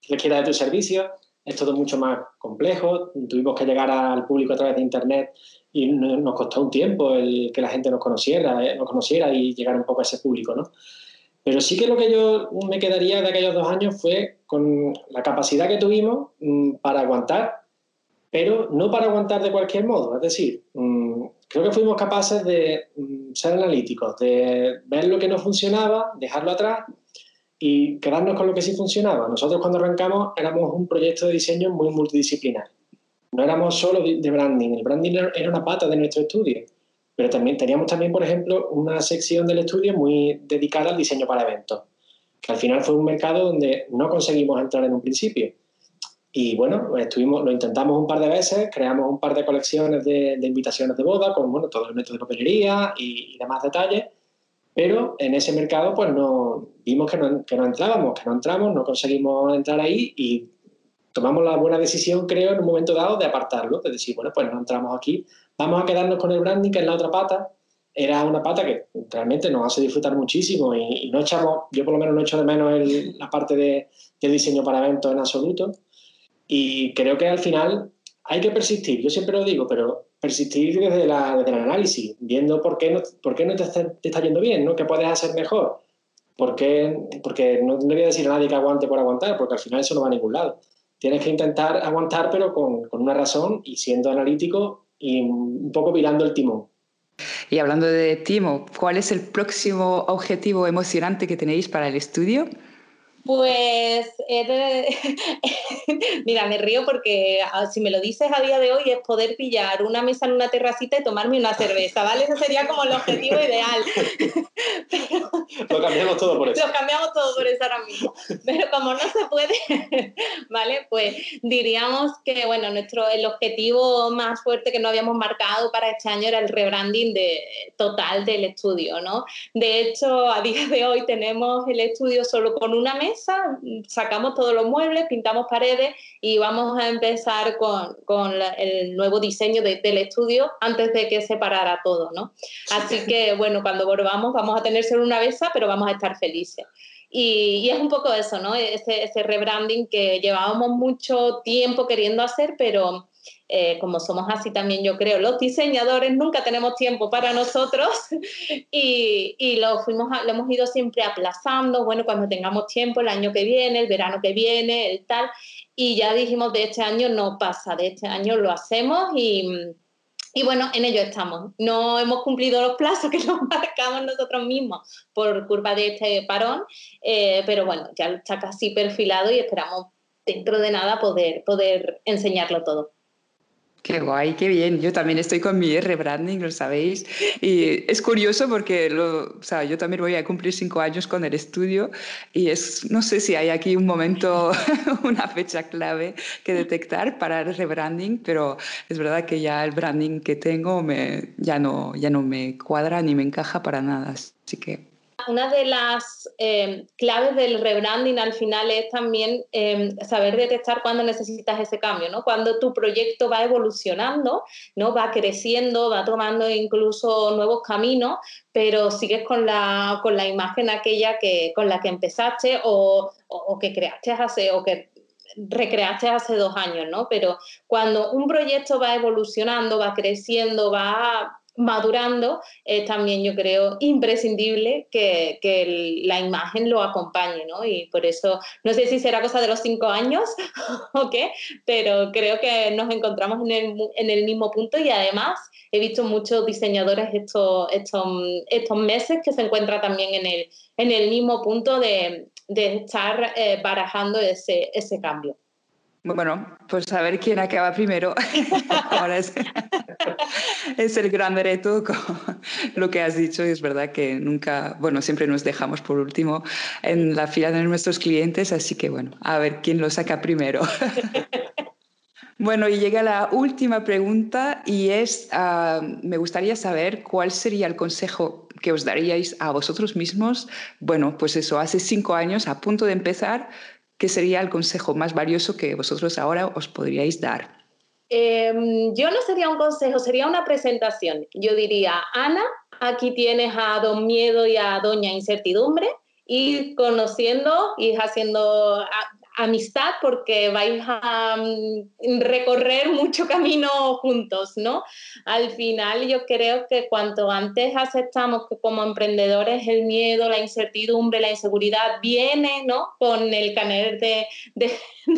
requiera de tu servicio. Es todo mucho más complejo. Tuvimos que llegar al público a través de Internet y nos costó un tiempo el que la gente nos conociera, eh, nos conociera y llegar un poco a ese público, ¿no? Pero sí que lo que yo me quedaría de aquellos dos años fue con la capacidad que tuvimos mm, para aguantar, pero no para aguantar de cualquier modo. Es decir, mm, creo que fuimos capaces de mm, ser analíticos, de ver lo que no funcionaba, dejarlo atrás y quedarnos con lo que sí funcionaba. Nosotros cuando arrancamos éramos un proyecto de diseño muy multidisciplinar. No éramos solo de branding, el branding era una pata de nuestro estudio, pero también teníamos también, por ejemplo, una sección del estudio muy dedicada al diseño para eventos, que al final fue un mercado donde no conseguimos entrar en un principio. Y bueno, estuvimos, lo intentamos un par de veces, creamos un par de colecciones de, invitaciones de boda con bueno, todo el método de papelería y, y demás detalles, pero en ese mercado, pues no, vimos que no, que no entrábamos, que no entramos, no conseguimos entrar ahí y tomamos la buena decisión, creo, en un momento dado de apartarlo, de decir, bueno, pues no entramos aquí, vamos a quedarnos con el branding, que es la otra pata. Era una pata que realmente nos hace disfrutar muchísimo y, no echamos, yo por lo menos no echo de menos la parte de, del diseño para eventos en absoluto. Y creo que al final hay que persistir, yo siempre lo digo, pero persistir desde, la, desde el análisis, viendo por qué no, por qué no te, está, yendo bien, ¿no? ¿Qué puedes hacer mejor? ¿Por? Porque no, no voy a decir a nadie que aguante por aguantar, porque al final eso no va a ningún lado. Tienes que intentar aguantar, pero con, con una razón y siendo analítico y un poco mirando el timón. Y hablando de timo, ¿cuál es el próximo objetivo emocionante que tenéis para el estudio? Pues, *laughs* mira, me río porque ah, si me lo dices a día de hoy es poder pillar una mesa en una terracita y tomarme una cerveza, ¿vale? Ese sería como el objetivo ideal. *laughs* lo cambiamos todo por eso. Lo cambiamos todo por eso ahora mismo. Pero como no se puede, *laughs* ¿vale? Pues diríamos que, bueno, nuestro, el objetivo más fuerte que no habíamos marcado para este año era el rebranding de, total del estudio, ¿no? De hecho, a día de hoy tenemos el estudio solo con una mesa sacamos todos los muebles, pintamos paredes y vamos a empezar con, con el nuevo diseño del estudio antes de que se parara todo, ¿no? Así que, bueno, cuando volvamos vamos a tener solo una mesa, pero vamos a estar felices. Y, es un poco eso, ¿no? Ese, ese rebranding que llevábamos mucho tiempo queriendo hacer, pero eh, como somos así también yo creo, los diseñadores nunca tenemos tiempo para nosotros *laughs* y, lo, fuimos lo hemos ido siempre aplazando, bueno, cuando tengamos tiempo, el año que viene, el verano que viene, el tal, y ya dijimos de este año no pasa, de este año lo hacemos y, y bueno, en ello estamos. No hemos cumplido los plazos *laughs* que nos marcamos nosotros mismos por culpa de este parón, eh, pero bueno, ya está casi perfilado y esperamos dentro de nada poder, poder enseñarlo todo. Qué guay, qué bien. Yo también estoy con mi rebranding, lo sabéis. Y es curioso porque lo, o sea, yo también voy a cumplir cinco años con el estudio y es, no sé si hay aquí un momento, *laughs* una fecha clave que detectar para el rebranding, pero es verdad que ya el branding que tengo me, ya, no, ya no me cuadra ni me encaja para nada. Así que una de las eh, claves del rebranding al final es también eh, saber detectar cuándo necesitas ese cambio, ¿no? Cuando tu proyecto va evolucionando, ¿no? Va creciendo, va tomando incluso nuevos caminos, pero sigues con la, con la imagen aquella que, con la que empezaste o, o que creaste hace, o que recreaste hace dos años, ¿no? Pero cuando un proyecto va evolucionando, va creciendo, va madurando, es también yo creo imprescindible que, que la imagen lo acompañe, ¿no? Y por eso, no sé si será cosa de los cinco años *laughs* o qué, pero creo que nos encontramos en el, en el mismo punto y además he visto muchos diseñadores estos, estos, estos meses que se encuentran también en el, en el mismo punto de, de estar eh, barajando ese, ese cambio. Bueno, pues a ver quién acaba primero. *laughs* Ahora es, es, el gran reto, lo que has dicho. Es verdad que nunca, bueno, siempre nos dejamos por último en la fila de nuestros clientes. Así que bueno, a ver quién lo saca primero. *laughs* Bueno, y llega la última pregunta y es, ah, me gustaría saber cuál sería el consejo que os daríais a vosotros mismos, bueno, pues eso, hace cinco años, a punto de empezar, ¿qué sería el consejo más valioso que vosotros ahora os podríais dar? Em, yo no sería un consejo, sería una presentación. Yo diría, Ana, aquí tienes a Don Miedo y a Doña Incertidumbre, y conociendo y haciendo amistad porque vais a mm, recorrer mucho camino juntos, ¿no? Al final yo creo que cuanto antes aceptamos que como emprendedores el miedo, la incertidumbre, la inseguridad viene, ¿no? Con el canal de,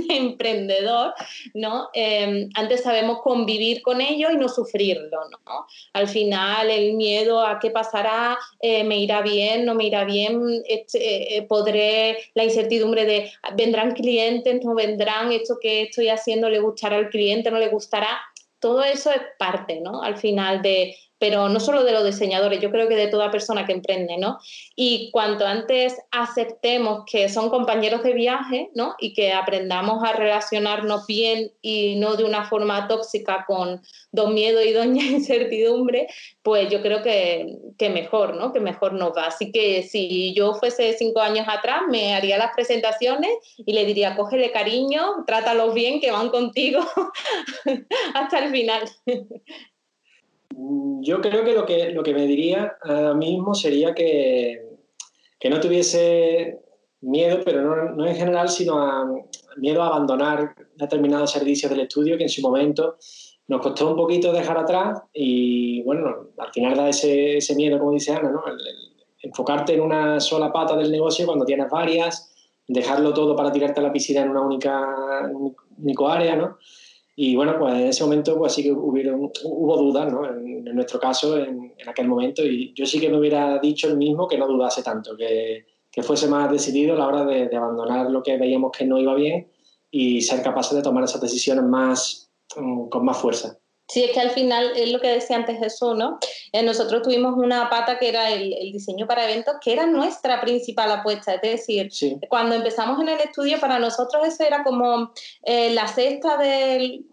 emprendedor, ¿no? Em, antes sabemos convivir con ello y no sufrirlo, ¿no? Al final el miedo a qué pasará, eh, me irá bien, no me irá bien, este, eh, podré, la incertidumbre de vendrán clientes, no vendrán, esto que estoy haciendo le gustará al cliente, no le gustará. Todo eso es parte, ¿no? Al final de, pero no solo de los diseñadores, yo creo que de toda persona que emprende, ¿no? Y cuanto antes aceptemos que son compañeros de viaje, ¿no? Y que aprendamos a relacionarnos bien y no de una forma tóxica con don miedo y doña *laughs* incertidumbre, pues yo creo que, que mejor, ¿no? Que mejor nos va. Así que si yo fuese cinco años atrás, me haría las presentaciones y le diría, cógele cariño, trátalos bien, que van contigo *laughs* hasta el final. *laughs* Mm, yo creo que lo que, lo que me diría ahora mismo sería que, que no tuviese miedo, pero no, no, en general, sino miedo a abandonar determinados servicios del estudio que en su momento nos costó un poquito dejar atrás y bueno, al final da ese, ese miedo, como dice Ana, ¿no? enfocarte en una sola pata del negocio cuando tienes varias, dejarlo todo para tirarte a la piscina en una única, área, ¿no? Y bueno, pues en ese momento pues sí que hubieron, hubo dudas, ¿no? En, nuestro caso, en, aquel momento, y yo sí que me hubiera dicho el mismo que no dudase tanto, que, que fuese más decidido a la hora de, de, abandonar lo que veíamos que no iba bien y ser capaces de tomar esas decisiones más, um, con más fuerza. Sí, es que al final es lo que decía antes Jesús, ¿no? Eh, nosotros tuvimos una pata que era el, diseño para eventos, que era nuestra principal apuesta. Es decir, cuando empezamos en el estudio, para nosotros eso era como eh, la cesta del,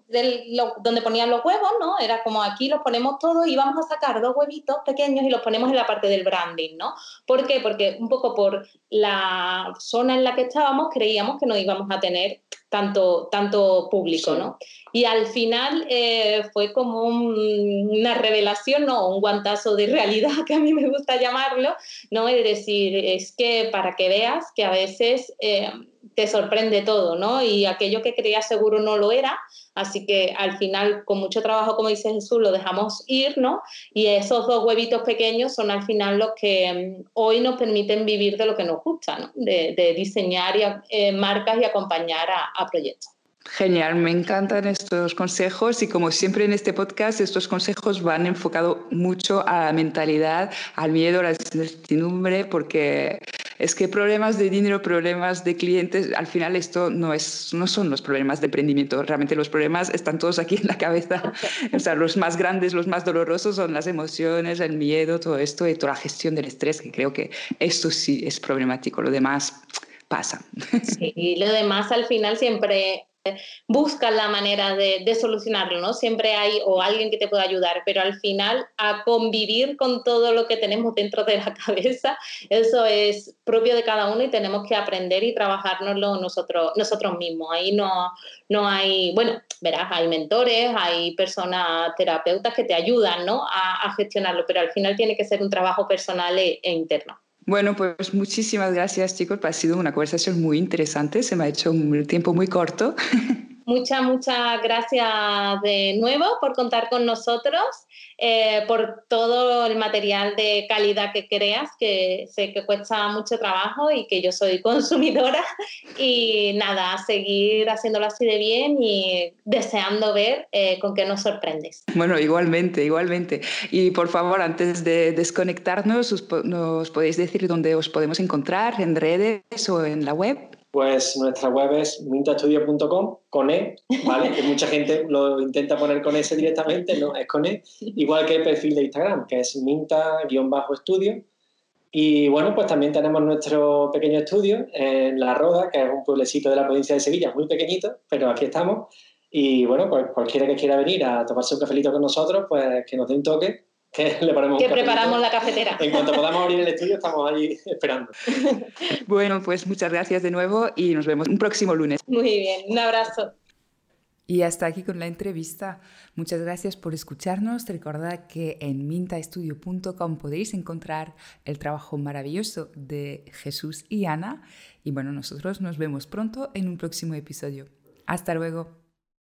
donde ponían los huevos, ¿no? Era como aquí los ponemos todos y vamos a sacar dos huevitos pequeños y los ponemos en la parte del branding, ¿no? ¿Por qué? Porque un poco por la zona en la que estábamos creíamos que no íbamos a tener tanto, tanto público, ¿no? Y al final eh, fue como una revelación, ¿no? Un guantazo de realidad, *laughs* que a mí me gusta llamarlo, ¿no? Es decir, es que para que veas que a veces eh, te sorprende todo, ¿no? Y aquello que creías seguro no lo era, así que al final, con mucho trabajo, como dice Jesús, lo dejamos ir, ¿no? Y esos dos huevitos pequeños son al final los que mm, hoy nos permiten vivir de lo que nos gusta, ¿no? De, diseñar y, eh, marcas y acompañar a proyectos. Genial, me encantan estos consejos y como siempre en este podcast estos consejos van enfocados mucho a la mentalidad, al miedo, a la incertidumbre, porque es que problemas de dinero, problemas de clientes, al final esto no, es, no son los problemas de emprendimiento, realmente los problemas están todos aquí en la cabeza, o sea, los más grandes, los más dolorosos son las emociones, el miedo, todo esto y toda la gestión del estrés, que creo que esto sí es problemático, lo demás pasa. Sí, y lo demás al final siempre buscan la manera de, solucionarlo, ¿no? Siempre hay o alguien que te pueda ayudar, pero al final a convivir con todo lo que tenemos dentro de la *laughs* cabeza, eso es propio de cada uno y tenemos que aprender y trabajárnoslo nosotros, nosotros mismos. Ahí no, no hay, bueno, verás, hay mentores, hay personas terapeutas que te ayudan, ¿no? A, gestionarlo, pero al final tiene que ser un trabajo personal e, e interno. Bueno, pues muchísimas gracias chicos, ha sido una conversación muy interesante, se me ha hecho un tiempo muy corto. *laughs* muchas, muchas gracias de nuevo por contar con nosotros, eh, por todo el material de calidad que creas, que sé que cuesta mucho trabajo y que yo soy *laughs* consumidora. Y nada, seguir haciéndolo así de bien y deseando ver eh, con qué nos sorprendes. Bueno, igualmente, igualmente. Y por favor, antes de desconectarnos, ¿nos podéis decir dónde os podemos encontrar en redes o en la web? Pues nuestra web es mintastudio.com con E, ¿vale? que mucha gente lo intenta poner con S directamente, no, es con E. Igual que el perfil de Instagram, que es minta-estudio. Y bueno, pues también tenemos nuestro pequeño estudio en La Roda, que es un pueblecito de la provincia de Sevilla, muy pequeñito, pero aquí estamos. Y bueno, pues cualquiera que quiera venir a tomarse un cafelito con nosotros, pues que nos dé un toque que *laughs* le ponemos que preparamos la cafetera. En cuanto podamos abrir el estudio, estamos ahí *laughs* esperando. bueno, pues muchas gracias de nuevo y nos vemos un próximo lunes. Muy bien, un abrazo. Y hasta aquí con la entrevista. Muchas gracias por escucharnos. Recordad que en mintaestudio.com podéis encontrar el trabajo maravilloso de Jesús y Ana. Y bueno, nosotros nos vemos pronto en un próximo episodio. Hasta luego.